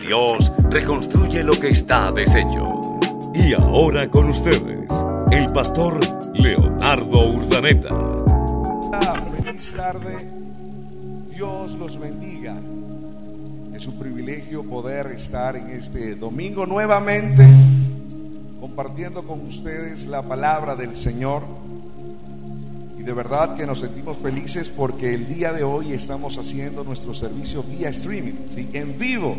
Dios reconstruye lo que está deshecho. Y ahora con ustedes, el pastor Leonardo Urdaneta. Feliz tarde. Dios los bendiga. Es un privilegio poder estar en este domingo nuevamente compartiendo con ustedes la palabra del Señor. Y de verdad que nos sentimos felices porque el día de hoy estamos haciendo nuestro servicio vía streaming, ¿sí? en vivo.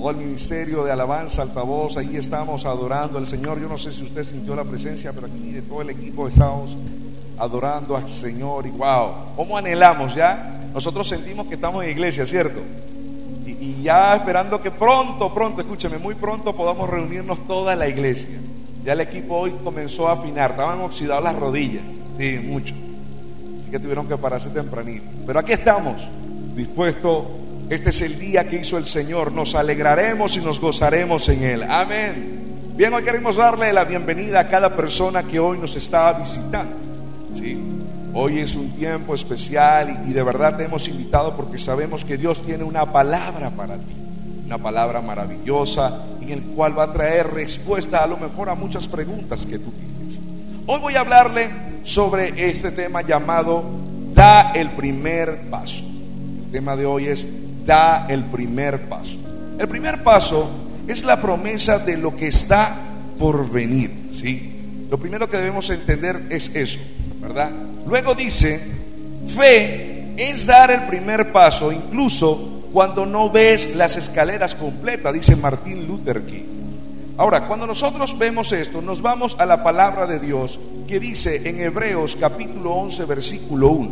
Todo el ministerio de alabanza, altavoz, ahí estamos adorando al Señor. Yo no sé si usted sintió la presencia, pero aquí de todo el equipo estamos adorando al Señor. Y wow, ¿cómo anhelamos ya? Nosotros sentimos que estamos en iglesia, ¿cierto? Y, ya esperando que pronto, pronto, escúcheme, muy pronto podamos reunirnos toda la iglesia. Ya el equipo hoy comenzó a afinar, estaban oxidadas las rodillas. Sí, mucho. Así que tuvieron que pararse tempranito. Pero aquí estamos, dispuestos. Este es el día que hizo el Señor. Nos alegraremos y nos gozaremos en Él. Amén. Bien, hoy queremos darle la bienvenida a cada persona que hoy nos está visitando. ¿sí? Hoy es un tiempo especial y, de verdad te hemos invitado porque sabemos que Dios tiene una palabra para ti. Una palabra maravillosa en el cual va a traer respuesta a lo mejor a muchas preguntas que tú tienes. Hoy voy a hablarle sobre este tema llamado Da el primer paso. El tema de hoy es Da el primer paso. El primer paso es la promesa de lo que está por venir, ¿sí? Lo primero que debemos entender es eso, ¿verdad? Luego dice, fe es dar el primer paso incluso cuando no ves las escaleras completas, dice Martín Luther King. Ahora, cuando nosotros vemos esto, nos vamos a la palabra de Dios que dice en Hebreos capítulo 11 versículo 1,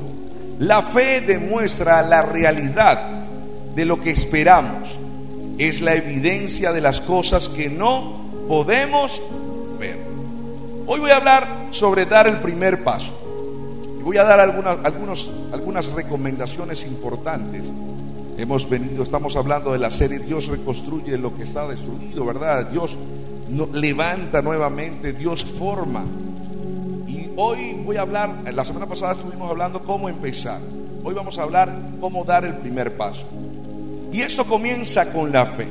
la fe demuestra la realidad de lo que esperamos, es la evidencia de las cosas que no podemos ver. Hoy voy a hablar sobre dar el primer paso. Voy a dar algunas, algunos, algunas recomendaciones importantes. Hemos venido, estamos hablando de la serie Dios reconstruye lo que está destruido, ¿verdad? Dios levanta nuevamente, Dios forma. Y hoy voy a hablar, la semana pasada estuvimos hablando cómo empezar. Hoy vamos a hablar cómo dar el primer paso. Y esto comienza con la fe.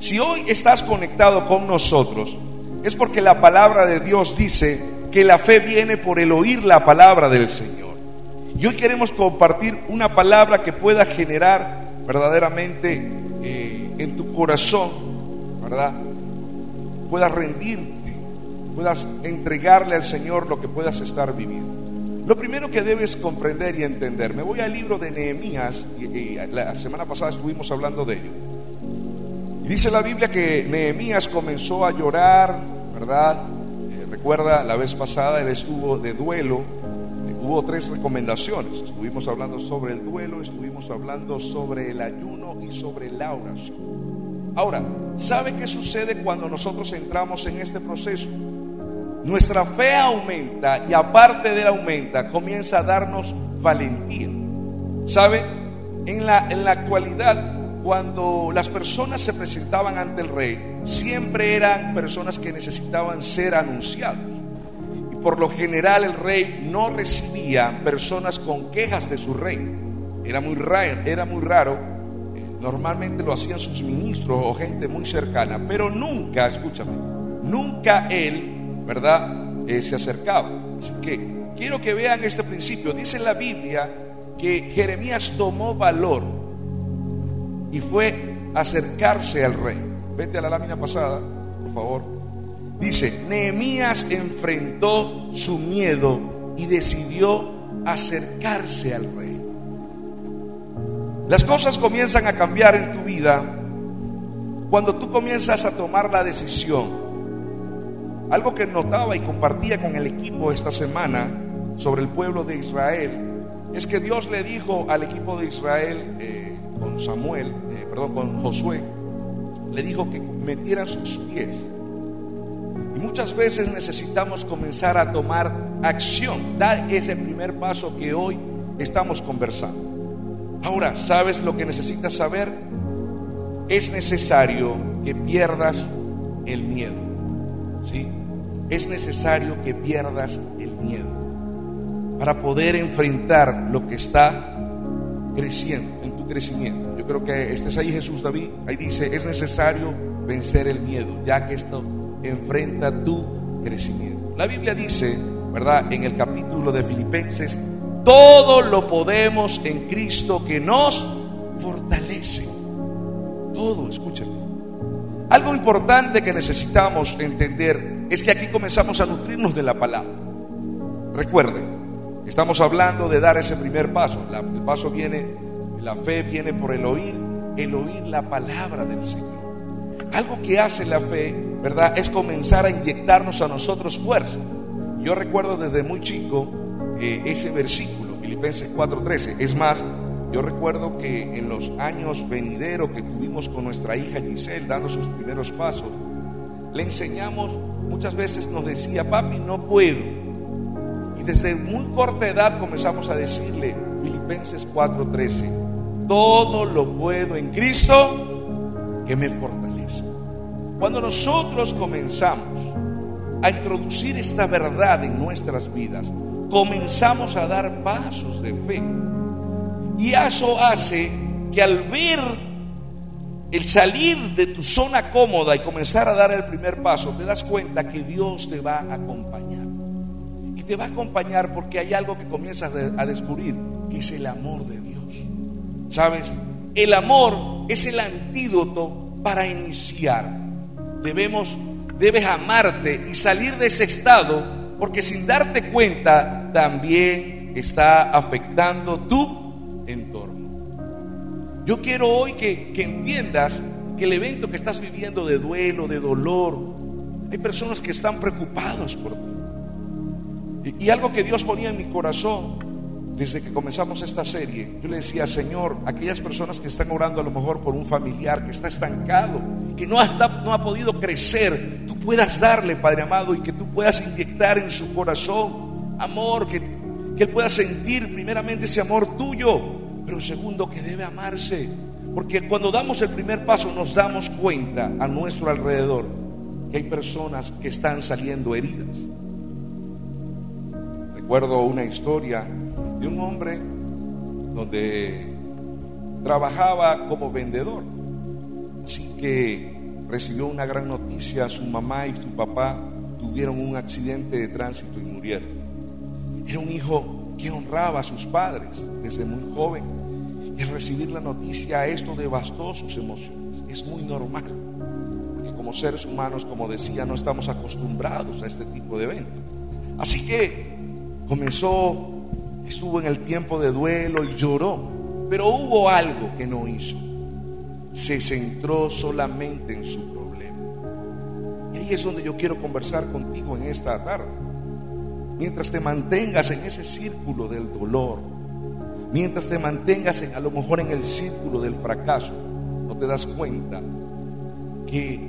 Si hoy estás conectado con nosotros, es porque la palabra de Dios dice que la fe viene por el oír la palabra del Señor. Y hoy queremos compartir una palabra que pueda generar verdaderamente eh, en tu corazón, ¿verdad? Puedas rendirte, puedas entregarle al Señor lo que puedas estar viviendo. Lo primero que debes comprender y entender, me voy al libro de Nehemías, y, y la semana pasada estuvimos hablando de ello. Dice la Biblia que Nehemías comenzó a llorar, ¿verdad? Eh, recuerda, la vez pasada él estuvo de duelo, hubo tres recomendaciones. Estuvimos hablando sobre el duelo, estuvimos hablando sobre el ayuno y sobre la oración. Ahora, ¿sabe qué sucede cuando nosotros entramos en este proceso? Nuestra fe aumenta y aparte de aumenta, comienza a darnos valentía. ¿Sabe? En la, en la actualidad, cuando las personas se presentaban ante el rey, siempre eran personas que necesitaban ser anunciados por lo general el rey no recibía personas con quejas de su rey. Era muy raro, era muy raro. Normalmente lo hacían sus ministros o gente muy cercana, pero nunca, escúchame, nunca él, ¿verdad? Eh, se acercaba. Así que quiero que vean este principio. Dice la Biblia que Jeremías tomó valor y fue acercarse al rey. Vete a la lámina pasada, por favor. Dice, Nehemías enfrentó su miedo y decidió acercarse al rey. Las cosas comienzan a cambiar en tu vida cuando tú comienzas a tomar la decisión. Algo que notaba y compartía con el equipo esta semana sobre el pueblo de Israel es que Dios le dijo al equipo de Israel eh, con Samuel, eh, perdón, con Josué, le dijo que metieran sus pies y muchas veces necesitamos comenzar a tomar acción, dar ese primer paso que hoy estamos conversando. Ahora, ¿sabes lo que necesitas saber? Es necesario que pierdas el miedo. ¿Sí? Es necesario que pierdas el miedo para poder enfrentar lo que está creciendo, en tu crecimiento. Yo espero que estés ahí Jesús David. Ahí dice, es necesario vencer el miedo, ya que esto enfrenta tu crecimiento. La Biblia dice, ¿verdad? En el capítulo de Filipenses, todo lo podemos en Cristo que nos fortalece. Todo, escúchame. Algo importante que necesitamos entender es que aquí comenzamos a nutrirnos de la palabra. Recuerde, estamos hablando de dar ese primer paso. el paso viene, la fe viene por el oír, el oír la palabra del Señor. Algo que hace la fe, ¿verdad? Es comenzar a inyectarnos a nosotros fuerza. Yo recuerdo desde muy chico eh, ese versículo, Filipenses 4:13. Es más, yo recuerdo que en los años venideros que tuvimos con nuestra hija Giselle dando sus primeros pasos, le enseñamos, muchas veces nos decía, papi, no puedo. Y desde muy corta edad comenzamos a decirle, Filipenses 4:13, todo lo puedo en Cristo que me fortalece. Cuando nosotros comenzamos a introducir esta verdad en nuestras vidas, comenzamos a dar pasos de fe. Y eso hace que al ver el salir de tu zona cómoda y comenzar a dar el primer paso, te das cuenta que Dios te va a acompañar. Y te va a acompañar porque hay algo que comienzas a descubrir, que es el amor de Dios. ¿Sabes? El amor es el antídoto para iniciar. Debemos debes amarte y salir de ese estado, porque sin darte cuenta también está afectando tu entorno. Yo quiero hoy que, entiendas que el evento que estás viviendo de duelo, de dolor, hay personas que están preocupadas por ti. y algo que Dios ponía en mi corazón desde que comenzamos esta serie, yo le decía, Señor, aquellas personas que están orando a lo mejor por un familiar que está estancado, que no ha, no ha podido crecer, tú puedas darle, Padre amado, y que tú puedas inyectar en su corazón amor, que, que él pueda sentir primeramente ese amor tuyo, pero segundo, que debe amarse. Porque cuando damos el primer paso nos damos cuenta a nuestro alrededor que hay personas que están saliendo heridas. Recuerdo una historia de un hombre donde trabajaba como vendedor. Así que recibió una gran noticia, su mamá y su papá tuvieron un accidente de tránsito y murieron. Era un hijo que honraba a sus padres desde muy joven al recibir la noticia esto devastó sus emociones. Es muy normal, porque como seres humanos, como decía, no estamos acostumbrados a este tipo de eventos. Así que comenzó estuvo en el tiempo de duelo y lloró, pero hubo algo que no hizo. Se centró solamente en su problema. Y ahí es donde yo quiero conversar contigo en esta tarde. Mientras te mantengas en ese círculo del dolor, mientras te mantengas a lo mejor en el círculo del fracaso, no te das cuenta que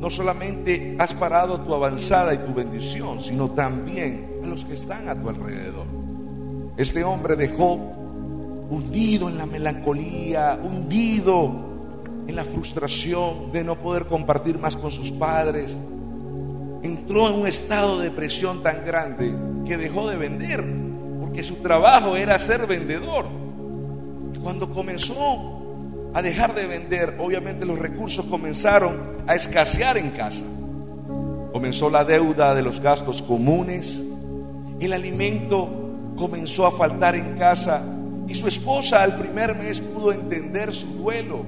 no solamente has parado tu avanzada y tu bendición, sino también a los que están a tu alrededor. Este hombre dejó hundido en la melancolía, hundido en la frustración de no poder compartir más con sus padres. Entró en un estado de depresión tan grande que dejó de vender, porque su trabajo era ser vendedor. Cuando comenzó a dejar de vender, obviamente los recursos comenzaron a escasear en casa. Comenzó la deuda de los gastos comunes, el alimento comenzó a faltar en casa y su esposa al primer mes pudo entender su duelo,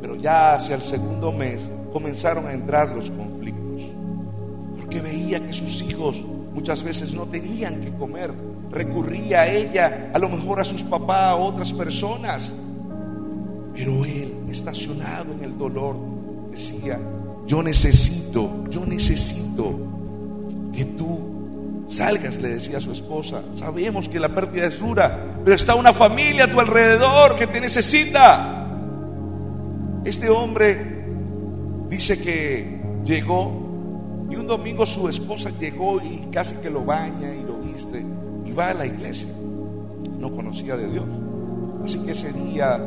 pero ya hacia el segundo mes comenzaron a entrar los conflictos, porque veía que sus hijos muchas veces no tenían que comer, recurría a ella, a lo mejor a sus papás, a otras personas, pero él, estacionado en el dolor, decía, yo necesito, yo necesito que tú Salgas, le decía a su esposa. Sabemos que la pérdida es dura, pero está una familia a tu alrededor que te necesita. Este hombre dice que llegó y un domingo su esposa llegó y casi que lo baña y lo viste va a la iglesia. No conocía de Dios. Así que ese día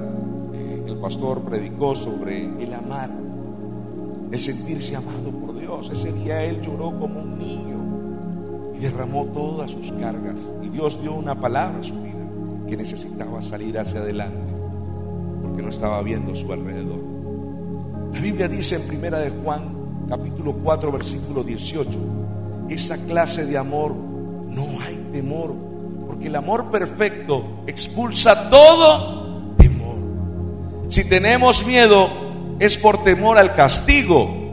eh, el pastor predicó sobre el amar, el sentirse amado por Dios. Ese día él lloró como un niño y derramó todas sus cargas. Y Dios dio una palabra a su vida que necesitaba salir hacia adelante. porque no estaba viendo su alrededor. La Biblia dice en primera de Juan, capítulo 4, versículo 18, esa clase de amor temor, porque el amor perfecto expulsa todo temor. Si tenemos miedo es por temor al castigo,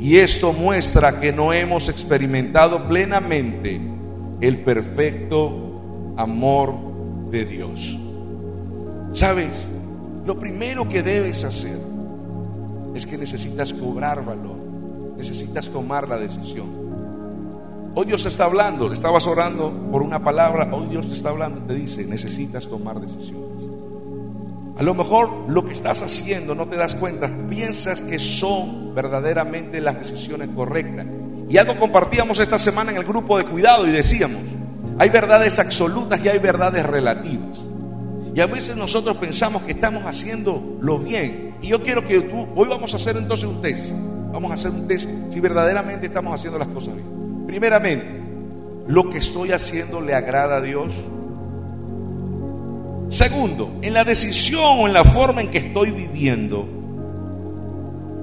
y esto muestra que no hemos experimentado plenamente el perfecto amor de Dios. ¿Sabes? Lo primero que debes hacer es que necesitas cobrar valor, necesitas tomar la decisión. Hoy Dios está hablando, le estabas orando por una palabra, hoy Dios te está hablando, te dice, necesitas tomar decisiones. A lo mejor lo que estás haciendo no te das cuenta, piensas que son verdaderamente las decisiones correctas. Y algo compartíamos esta semana en el grupo de cuidado y decíamos, hay verdades absolutas y hay verdades relativas. Y a veces nosotros pensamos que estamos haciendo lo bien. Y yo quiero que tú, hoy vamos a hacer entonces un test. Vamos a hacer un test si verdaderamente estamos haciendo las cosas bien. Primeramente, ¿lo que estoy haciendo le agrada a Dios? Segundo, en la decisión o en la forma en que estoy viviendo,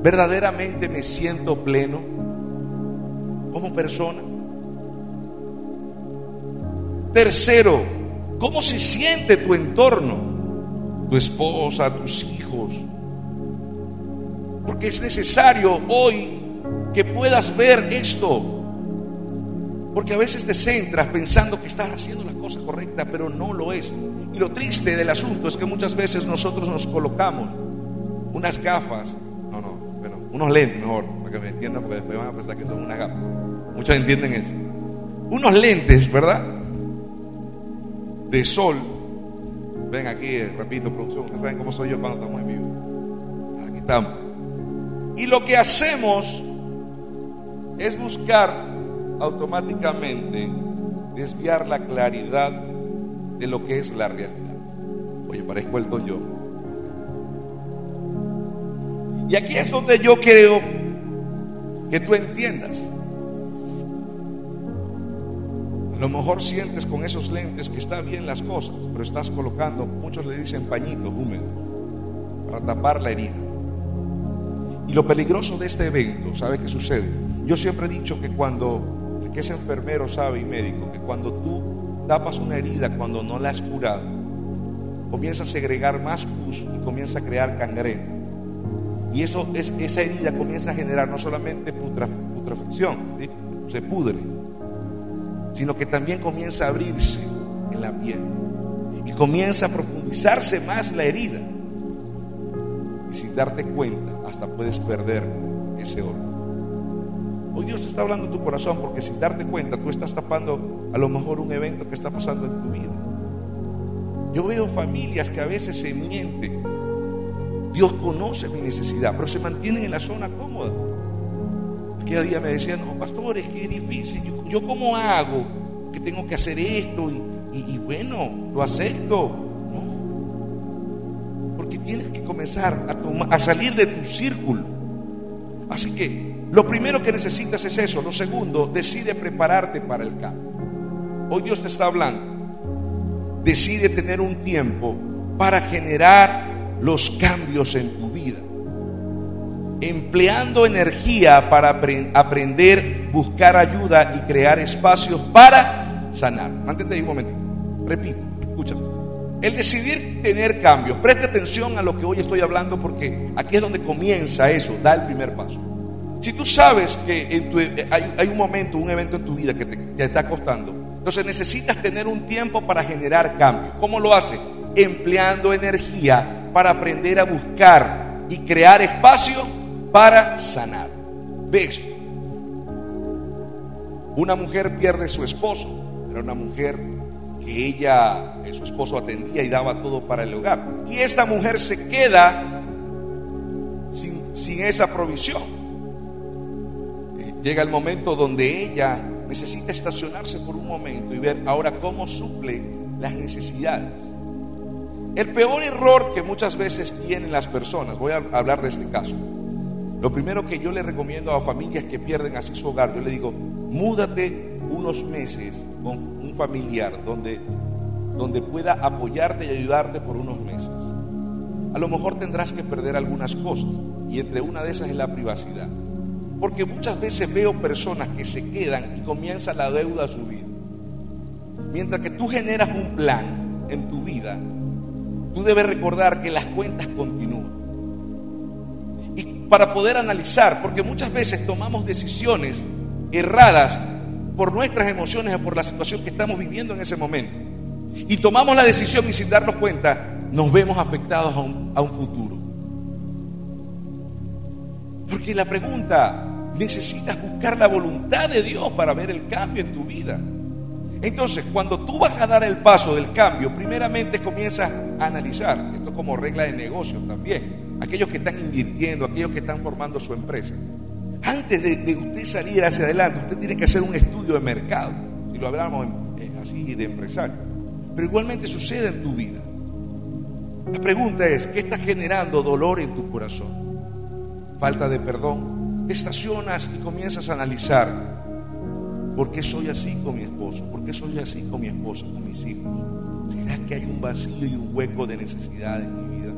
¿verdaderamente me siento pleno como persona? Tercero, ¿cómo se siente tu entorno? Tu esposa, tus hijos. Porque es necesario hoy que puedas ver esto. Porque a veces te centras pensando que estás haciendo la cosa correcta, pero no lo es. Y lo triste del asunto es que muchas veces nosotros nos colocamos unas gafas, no, no, bueno, unos lentes mejor, para que me entiendan, porque después van a pensar que son unas gafas. Muchos entienden eso. Unos lentes, ¿verdad? De sol. Ven aquí, repito, producción, saben cómo soy yo cuando estamos en vivo. Aquí estamos. Y lo que hacemos es buscar automáticamente desviar la claridad de lo que es la realidad. Oye, parezco el yo. Y aquí es donde yo creo que tú entiendas. A lo mejor sientes con esos lentes que está bien las cosas, pero estás colocando, muchos le dicen pañitos húmedos, para tapar la herida. Y lo peligroso de este evento, ¿sabe qué sucede? Yo siempre he dicho que cuando, que es enfermero sabe y médico, que cuando tú tapas una herida, cuando no la has curado, comienza a segregar más pus y comienza a crear cangrena. Y eso es, esa herida comienza a generar no solamente putrefacción, se pudre, sino que también comienza a abrirse en la piel y comienza a profundizarse más la herida. Y sin darte cuenta, hasta puedes perder ese órgano. Hoy Dios está hablando en tu corazón porque sin darte cuenta tú estás tapando a lo mejor un evento que está pasando en tu vida. Yo veo familias que a veces se mienten. Dios conoce mi necesidad, pero se mantienen en la zona cómoda. Aquel día me decían, no, pastor, es que es difícil. Yo, yo cómo hago que tengo que hacer esto y, bueno, lo acepto. No, porque tienes que comenzar a salir de tu círculo. Así que lo primero que necesitas es eso. Lo segundo, decide prepararte para el cambio. Hoy Dios te está hablando. Decide tener un tiempo para generar los cambios en tu vida. Empleando energía para aprender, buscar ayuda y crear espacios para sanar. Mantente ahí un momento. Repito, escúchame. El decidir tener cambios, preste atención a lo que hoy estoy hablando porque aquí es donde comienza eso, da el primer paso. Si tú sabes que hay, un momento, un evento en tu vida que te, está costando, entonces necesitas tener un tiempo para generar cambios. ¿Cómo lo hace? Empleando energía para aprender a buscar y crear espacio para sanar. ¿Ves? Una mujer pierde su esposo, era una mujer que ella, su esposo atendía y daba todo para el hogar. Y esta mujer se queda sin esa provisión. Llega el momento donde ella necesita estacionarse por un momento y ver ahora cómo suple las necesidades. El peor error que muchas veces tienen las personas, voy a hablar de este caso. Lo primero que yo le recomiendo a familias que pierden así su hogar, yo le digo, múdate unos meses con un familiar donde, donde pueda apoyarte y ayudarte por unos meses. a lo mejor tendrás que perder algunas cosas. Y entre una de esas es la privacidad. Porque muchas veces veo personas que se quedan y comienza la deuda a subir. Mientras que tú generas un plan en tu vida, tú debes recordar que las cuentas continúan. Y para poder analizar, porque muchas veces tomamos decisiones erradas por nuestras emociones o por la situación que estamos viviendo en ese momento. Y tomamos la decisión y sin darnos cuenta nos vemos afectados a un, a un futuro. Porque la pregunta, necesitas buscar la voluntad de Dios para ver el cambio en tu vida. Entonces, cuando tú vas a dar el paso del cambio, primeramente comienzas a analizar, esto como regla de negocio también, aquellos que están invirtiendo, aquellos que están formando su empresa. Antes de, usted salir hacia adelante, usted tiene que hacer un estudio de mercado, si lo hablamos así de empresario. Pero igualmente sucede en tu vida. La pregunta es, ¿qué está generando dolor en tu corazón? Falta de perdón. Te estacionas y comienzas a analizar, ¿por qué soy así con mi esposo? ¿Por qué soy así con mi esposa, con mis hijos? ¿Será que hay un vacío y un hueco de necesidad en mi vida?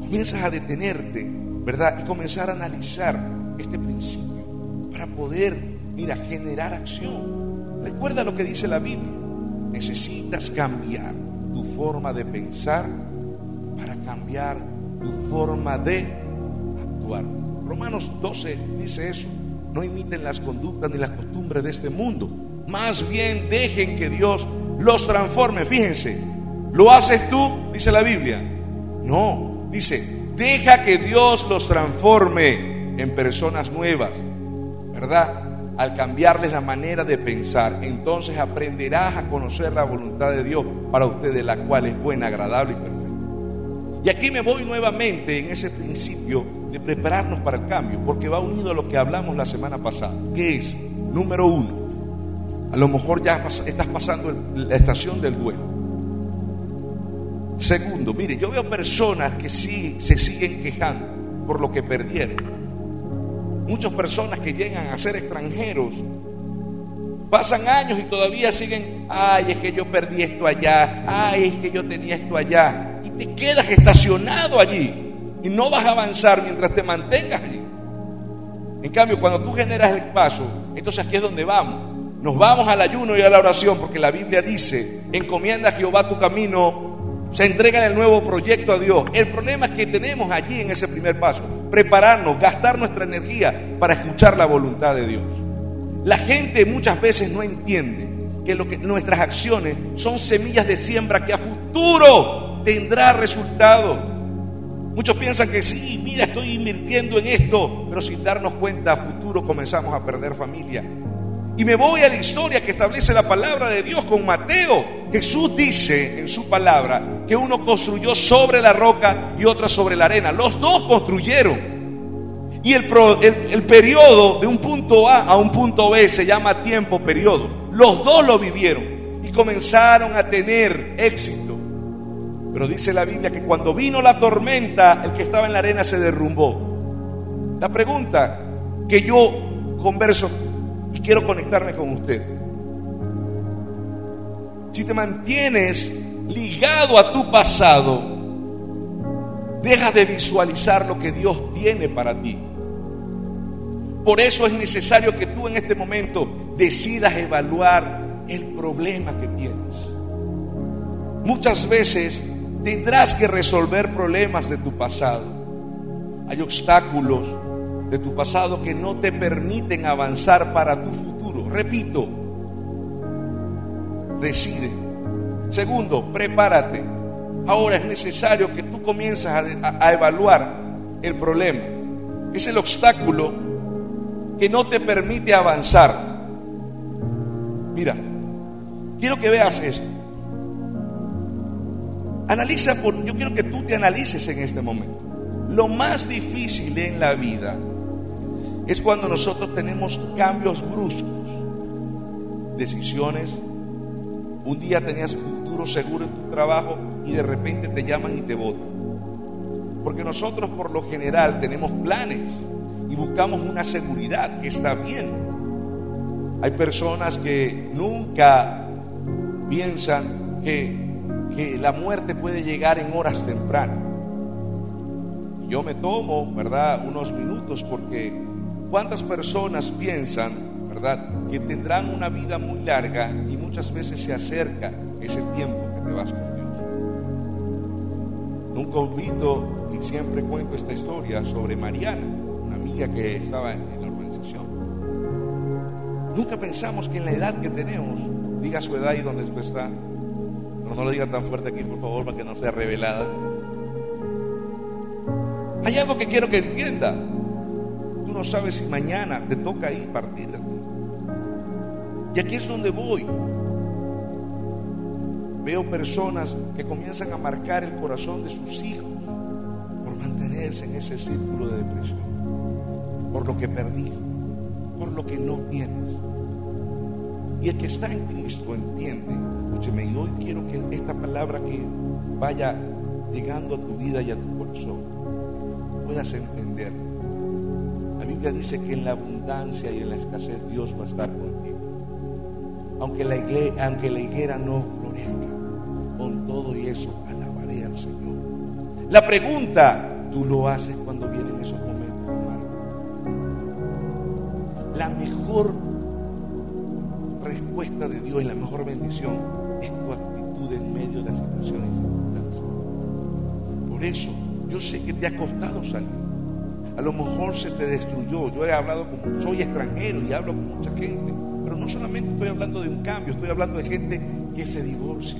Comienzas a detenerte, ¿verdad? Y comenzar a analizar este principio para poder, mira, generar acción. Recuerda lo que dice la Biblia. Necesitas cambiar tu forma de pensar para cambiar tu forma de Romanos 12 dice eso. No imiten las conductas ni las costumbres de este mundo. Más bien dejen que Dios los transforme. Fíjense, ¿lo haces tú? Dice la Biblia. No, dice, deja que Dios los transforme en personas nuevas. ¿Verdad? al cambiarles la manera de pensar, entonces aprenderás a conocer la voluntad de Dios para ustedes, la cual es buena, agradable y perfecta. Y aquí me voy nuevamente en ese principio de prepararnos para el cambio, porque va unido a lo que hablamos la semana pasada, que es, número uno, a lo mejor ya estás pasando la estación del duelo. Segundo, mire, yo veo personas que sí se siguen quejando por lo que perdieron. Muchas personas que llegan a ser extranjeros pasan años y todavía siguen, ay, es que yo perdí esto allá, ay, es que yo tenía esto allá. Y te quedas estacionado allí y no vas a avanzar mientras te mantengas allí. En cambio, cuando tú generas el paso, entonces aquí es donde vamos. Nos vamos al ayuno y a la oración porque la Biblia dice, encomienda a Jehová tu camino se entrega el nuevo proyecto a Dios. El problema es que tenemos allí en ese primer paso, prepararnos, gastar nuestra energía para escuchar la voluntad de Dios. La gente muchas veces no entiende que, que nuestras acciones son semillas de siembra que a futuro tendrá resultado. Muchos piensan que sí, mira, estoy invirtiendo en esto, pero sin darnos cuenta a futuro comenzamos a perder familia, y me voy a la historia que establece la palabra de Dios con Mateo. Jesús dice en su palabra que uno construyó sobre la roca y otro sobre la arena. Los dos construyeron. Y el, el, periodo de un punto A a un punto B se llama tiempo periodo. Los dos lo vivieron y comenzaron a tener éxito. Pero dice la Biblia que cuando vino la tormenta, el que estaba en la arena se derrumbó. La pregunta que yo converso y quiero conectarme con usted. Si te mantienes ligado a tu pasado, deja de visualizar lo que Dios tiene para ti. Por eso es necesario que tú en este momento decidas evaluar el problema que tienes. Muchas veces tendrás que resolver problemas de tu pasado. Hay obstáculos de tu pasado que no te permiten avanzar para tu futuro. Repito, decide. Segundo, prepárate. Ahora es necesario que tú comiences a, evaluar el problema. Es el obstáculo que no te permite avanzar. Mira, quiero que veas esto. Analiza, por, yo quiero que tú te analices en este momento. Lo más difícil en la vida es cuando nosotros tenemos cambios bruscos, decisiones. Un día tenías futuro seguro en tu trabajo y de repente te llaman y te votan. Porque nosotros por lo general tenemos planes y buscamos una seguridad que está bien. Hay personas que nunca piensan que, que la muerte puede llegar en horas tempranas. yo me tomo, ¿verdad?, unos minutos porque cuántas personas piensan, ¿verdad?, que tendrán una vida muy larga y muchas veces se acerca ese tiempo que te vas con Dios. Nunca olvido y siempre cuento esta historia sobre Mariana, una amiga que estaba en la organización. Nunca pensamos que en la edad que tenemos, diga su edad y dónde está, pero no lo diga tan fuerte aquí, por favor, para que no sea revelada. Hay algo que quiero que entienda. Tú no sabes si mañana te toca ir partir de ti. Y aquí es donde voy. Veo personas que comienzan a marcar el corazón de sus hijos por mantenerse en ese círculo de depresión, por lo que perdiste, por lo que no tienes. Y el que está en Cristo entiende, escúcheme, y hoy quiero que esta palabra que vaya llegando a tu vida y a tu corazón, puedas entender. La Biblia dice que en la abundancia y en la escasez Dios va a estar contigo. Aunque la, aunque la higuera no florezca, con todo y eso alabaré al Señor. La pregunta, ¿tú lo haces cuando vienen esos momentos es tu actitud en medio de las situaciones y circunstancias. Por eso, yo sé que te ha costado salir. A lo mejor se te destruyó. Yo he hablado con, soy extranjero y hablo con mucha gente. Pero no solamente estoy hablando de un cambio, estoy hablando de gente que se divorcia.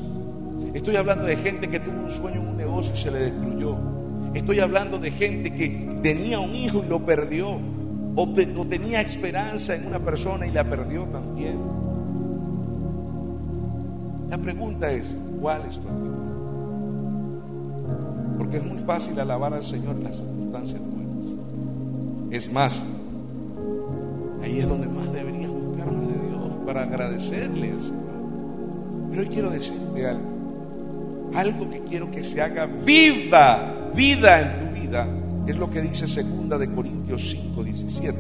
Estoy hablando de gente que tuvo un sueño en un negocio y se le destruyó. Estoy hablando de gente que tenía un hijo y lo perdió. O tenía esperanza en una persona y la perdió también. La pregunta es, ¿cuál es tu actitud? Porque es muy fácil alabar al Señor en las circunstancias buenas. Es más, ahí es donde más deberías buscar más de Dios para agradecerle al Señor. Pero hoy quiero decirte algo. Algo que quiero que se haga viva, vida en tu vida, es lo que dice segunda de Corintios 5, 17.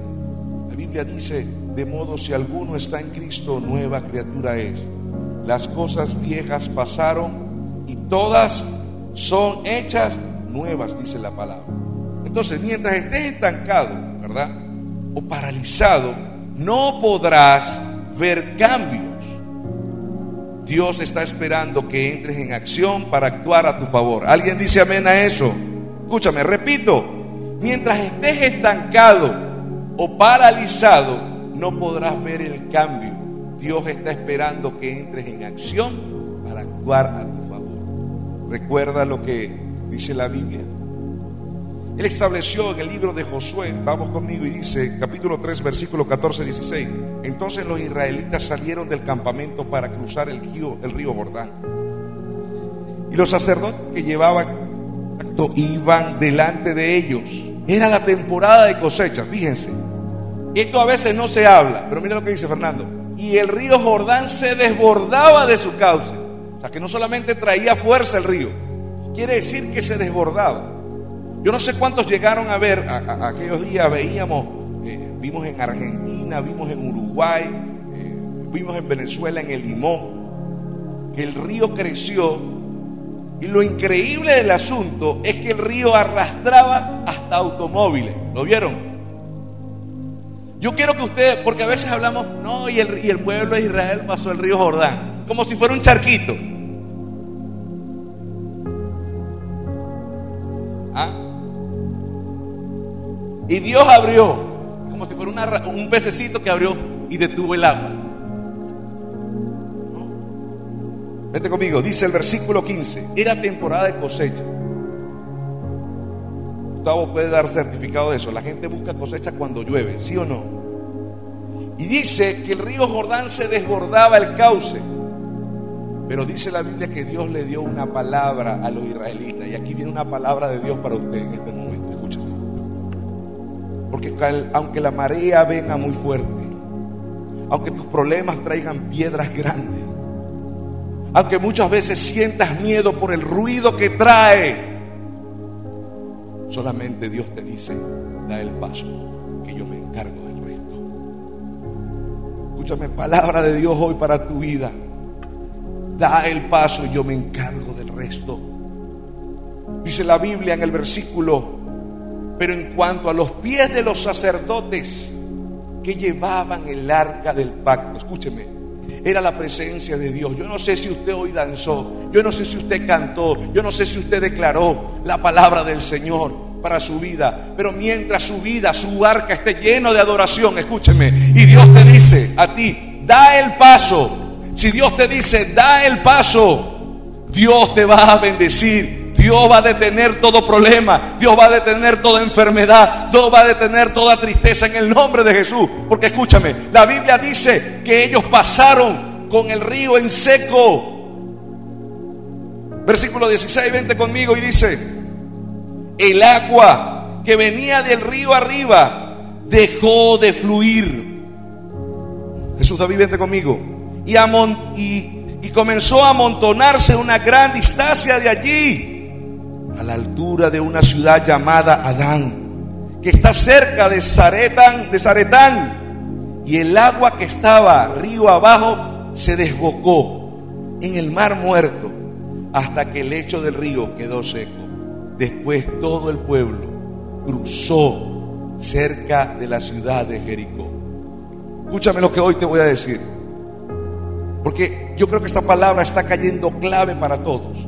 La Biblia dice, de modo si alguno está en Cristo, nueva criatura es. Las cosas viejas pasaron y todas son hechas nuevas, dice la palabra. Entonces, mientras estés estancado, ¿verdad? O paralizado, no podrás ver cambios. Dios está esperando que entres en acción para actuar a tu favor. ¿Alguien dice amén a eso? Escúchame, repito, mientras estés estancado o paralizado, no podrás ver el cambio. Dios está esperando que entres en acción para actuar a tu favor. Recuerda lo que dice la Biblia. Él estableció en el libro de Josué, vamos conmigo, y dice, capítulo 3, versículo 14, 16. Entonces los israelitas salieron del campamento para cruzar el río, el río Jordán. Y los sacerdotes que llevaban acto iban delante de ellos. Era la temporada de cosecha, fíjense. Esto a veces no se habla, pero mira lo que dice Fernando. Y el río Jordán se desbordaba de su cauce. O sea, que no solamente traía fuerza el río, quiere decir que se desbordaba. Yo no sé cuántos llegaron a ver, a, aquellos días veíamos, eh, vimos en Argentina, vimos en Uruguay, eh, vimos en Venezuela, en el Limón, que el río creció y lo increíble del asunto es que el río arrastraba hasta automóviles. ¿Lo vieron? Yo quiero que ustedes, porque a veces hablamos, no, y el, y el pueblo de Israel pasó el río Jordán, como si fuera un charquito. ¿Ah? Y Dios abrió, como si fuera un pececito que abrió y detuvo el agua. Vete conmigo, dice el versículo 15, era temporada de cosecha. Gustavo puede dar certificado de eso. La gente busca cosecha cuando llueve, ¿sí o no? Y dice que el río Jordán se desbordaba el cauce. Pero dice la Biblia que Dios le dio una palabra a los israelitas. Y aquí viene una palabra de Dios para usted en este momento. Escúchame. Porque aunque la marea venga muy fuerte, aunque tus problemas traigan piedras grandes, aunque muchas veces sientas miedo por el ruido que trae, solamente Dios te dice, da el paso, que yo me encargo del resto. Escúchame, palabra de Dios hoy para tu vida. Da el paso yo me encargo del resto. Dice la Biblia en el versículo Pero en cuanto a los pies de los sacerdotes que llevaban el arca del pacto, escúcheme, era la presencia de Dios. Yo no sé si usted hoy danzó, yo no sé si usted cantó, yo no sé si usted declaró la palabra del Señor para su vida, pero mientras su vida, su arca esté lleno de adoración, escúcheme, y Dios te dice a ti, da el paso. Si Dios te dice, da el paso, Dios te va a bendecir Dios va a detener todo problema, Dios va a detener toda enfermedad, Dios va a detener toda tristeza en el nombre de Jesús. Porque escúchame, la Biblia dice que ellos pasaron con el río en seco. Versículo 16, vente conmigo y dice, el agua que venía del río arriba dejó de fluir. Jesús David, vente conmigo. Y, y, comenzó a amontonarse una gran distancia de allí a la altura de una ciudad llamada Adán, que está cerca de Zaretán, de Zaretán, y el agua que estaba río abajo se desbocó en el mar muerto hasta que el lecho del río quedó seco. Después todo el pueblo cruzó cerca de la ciudad de Jericó. Escúchame lo que hoy te voy a decir. Porque yo creo que esta palabra está cayendo clave para todos.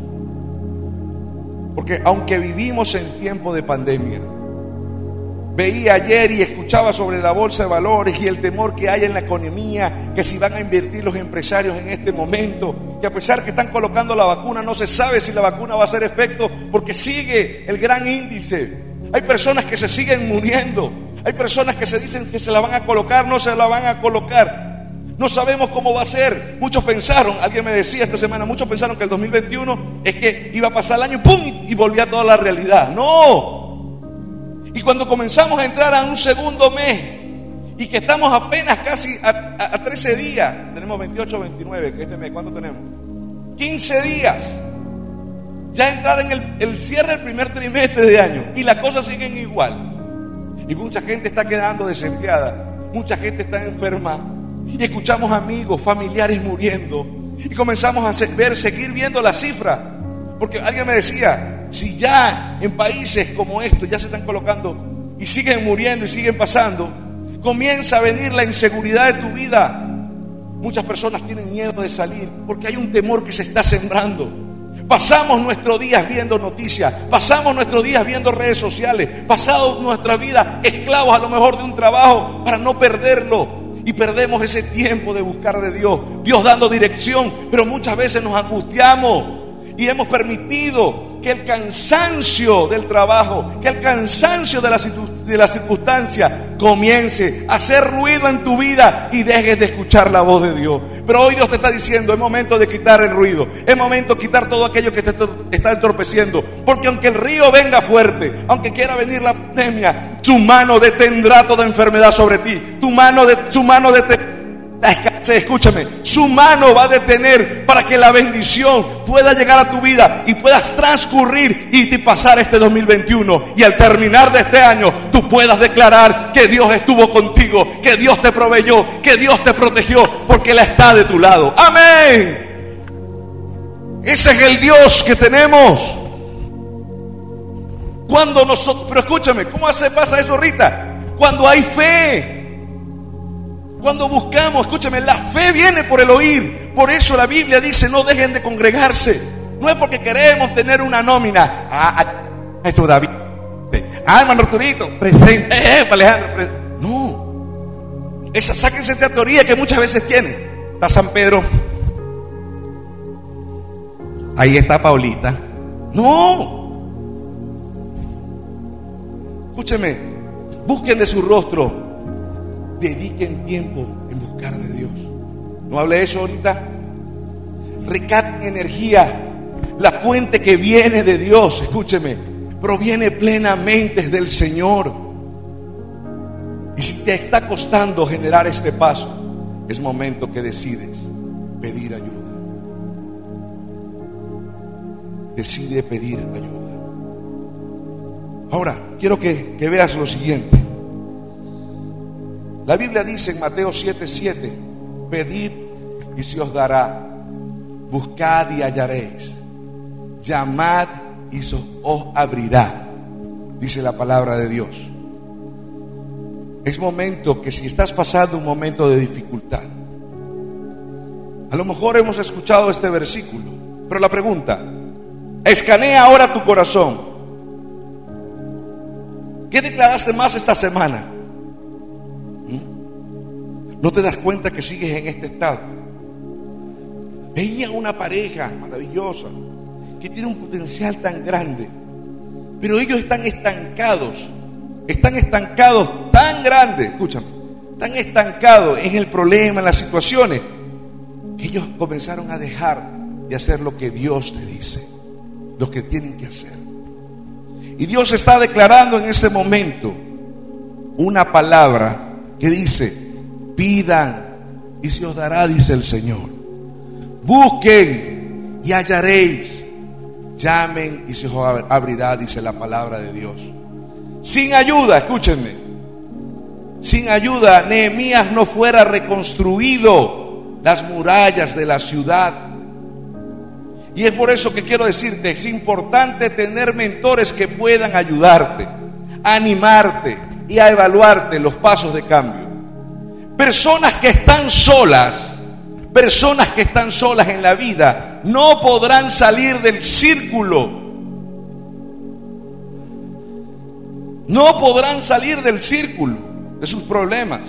Porque aunque vivimos en tiempo de pandemia, veía ayer y escuchaba sobre la bolsa de valores y el temor que hay en la economía, que si van a invertir los empresarios en este momento, a pesar que están colocando la vacuna, no se sabe si la vacuna va a hacer efecto porque sigue el gran índice. Hay personas que se siguen muriendo, hay personas que se dicen que se la van a colocar, no se la van a colocar. No sabemos cómo va a ser. Muchos pensaron, alguien me decía esta semana, muchos pensaron que el 2021 es que iba a pasar el año, ¡pum! y volvía toda la realidad. No. Y cuando comenzamos a entrar a un segundo mes y que estamos apenas casi a, 13 días, tenemos 28, 29, que este mes, ¿cuánto tenemos? 15 días. Ya entrar en el, cierre del primer trimestre de año y las cosas siguen igual. Y mucha gente está quedando desempleada, mucha gente está enferma, y escuchamos amigos, familiares muriendo. Y comenzamos a ver, seguir viendo la cifra. Porque alguien me decía, si ya en países como estos ya se están colocando y siguen muriendo y siguen pasando, comienza a venir la inseguridad de tu vida. Muchas personas tienen miedo de salir porque hay un temor que se está sembrando. Pasamos nuestros días viendo noticias, pasamos nuestros días viendo redes sociales, pasamos nuestra vida esclavos a lo mejor de un trabajo para no perderlo y perdemos ese tiempo de buscar de Dios. Dios dando dirección, pero muchas veces nos angustiamos y hemos permitido que el cansancio del trabajo, que el cansancio de la, de circunstancia comience a hacer ruido en tu vida y dejes de escuchar la voz de Dios. Pero hoy Dios te está diciendo, es momento de quitar el ruido, es momento de quitar todo aquello que te está entorpeciendo. Porque aunque el río venga fuerte, aunque quiera venir la pandemia, tu mano detendrá toda enfermedad sobre ti. Tu mano, de, tu mano detendrá escúchame, su mano va a detener para que la bendición pueda llegar a tu vida y puedas transcurrir y pasar este 2021. Y al terminar de este año, tú puedas declarar que Dios estuvo contigo, que Dios te proveyó, que Dios te protegió, porque Él está de tu lado. Amén. Ese es el Dios que tenemos. Cuando nosotros, pero escúchame, ¿cómo se pasa eso ahorita? Cuando hay fe. Cuando buscamos, escúchame, la fe viene por el oír. Por eso la Biblia dice, no dejen de congregarse. No es porque queremos tener una nómina. Ah, ah esto David. Ah, hermano Arturito, presente. Eh, eh Alejandro, No. Esa, sáquense esa teoría que muchas veces tienen. Está San Pedro. Ahí está Paulita. No. Escúcheme, busquen de su rostro dediquen tiempo en buscar de Dios. ¿No hable eso ahorita? Recaten energía. La fuente que viene de Dios, escúcheme, proviene plenamente del Señor. Y si te está costando generar este paso, es momento que decides pedir ayuda. Decide pedir ayuda. Ahora, quiero que, que veas lo siguiente. La Biblia dice en Mateo 7:7, pedid y se os dará, buscad y hallaréis, llamad y os abrirá. dice la palabra de Dios. Es momento que si estás pasando un momento de dificultad, a lo mejor hemos escuchado este versículo, pero la pregunta, escanea ahora tu corazón. ¿Qué declaraste más esta semana? ¿No te das cuenta que sigues en este estado? Veía una pareja maravillosa que tiene un potencial tan grande, pero ellos están estancados, están estancados tan grandes, escúchame, tan estancados en el problema, en las situaciones, que ellos comenzaron a dejar de hacer lo que Dios le dice, lo que tienen que hacer. Y Dios está declarando en este momento una palabra que dice, pidan y se os dará, dice el Señor. Busquen y hallaréis. Llamen y se os abrirá, dice la palabra de Dios. Sin ayuda, escúchenme. Sin ayuda, Nehemías no fuera reconstruido las murallas de la ciudad. Y es por eso que quiero decirte, es importante tener mentores que puedan ayudarte, animarte y a evaluarte los pasos de cambio. Personas que están solas Personas que están solas en la vida no podrán salir del círculo. No podrán salir del círculo de sus problemas.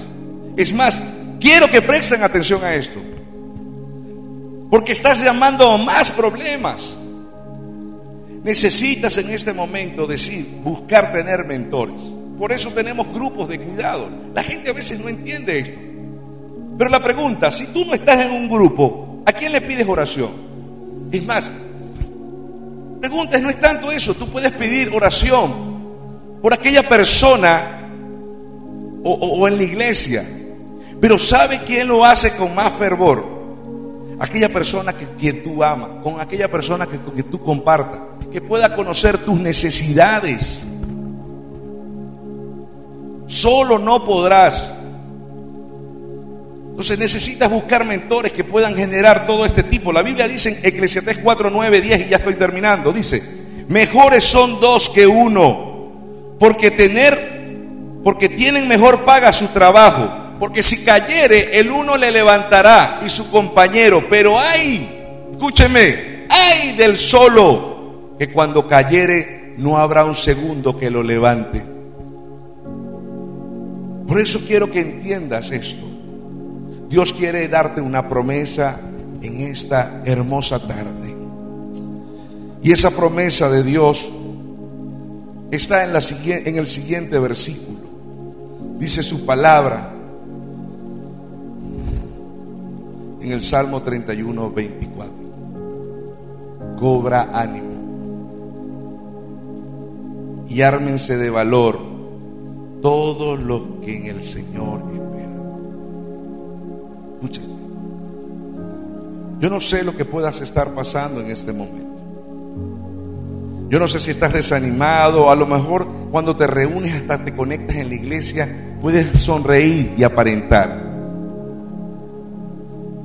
Es más, quiero que presten atención a esto. Porque estás llamando más problemas. Necesitas en este momento decir, buscar tener mentores. Por eso tenemos grupos de cuidado. La gente a veces no entiende esto. Pero la pregunta, si tú no estás en un grupo, ¿a quién le pides oración? Es más, preguntas no es tanto eso, tú puedes pedir oración por aquella persona o, en la iglesia, pero ¿sabe quién lo hace con más fervor? Aquella persona que tú amas, con aquella persona que, que tú compartas, que pueda conocer tus necesidades. Solo no podrás entonces necesitas buscar mentores que puedan generar todo este tipo. La Biblia dice en Eclesiastés 4, 9, 10 y ya estoy terminando. Dice, mejores son dos que uno, porque tener, porque tienen mejor paga su trabajo. Porque si cayere, el uno le levantará y su compañero. Pero hay, escúcheme, hay del solo que cuando cayere no habrá un segundo que lo levante. Por eso quiero que entiendas esto. Dios quiere darte una promesa en esta hermosa tarde. Y esa promesa de Dios está en, el siguiente versículo. Dice su palabra en el Salmo 31, 24. Cobra ánimo y ármense de valor todos los que en el Señor Yo no sé lo que puedas estar pasando en este momento. Yo no sé si estás desanimado, a lo mejor cuando te reúnes hasta te conectas en la iglesia, puedes sonreír y aparentar.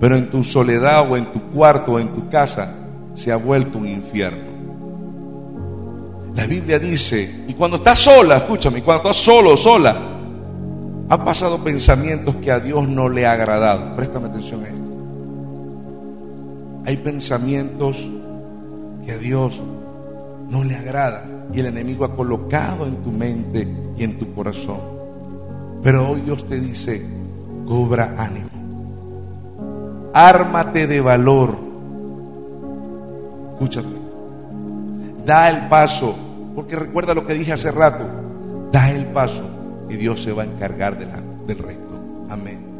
Pero en tu soledad o en tu cuarto o en tu casa se ha vuelto un infierno. La Biblia dice, y cuando estás sola, escúchame, cuando estás solo sola, han pasado pensamientos que a Dios no le ha agradado. Préstame atención a esto. Hay pensamientos que a Dios no le agrada y el enemigo ha colocado en tu mente y en tu corazón. Pero hoy Dios te dice, cobra ánimo. Ármate de valor. Escúchame. Da el paso, porque recuerda lo que dije hace rato. Da el paso y Dios se va a encargar del resto. Amén.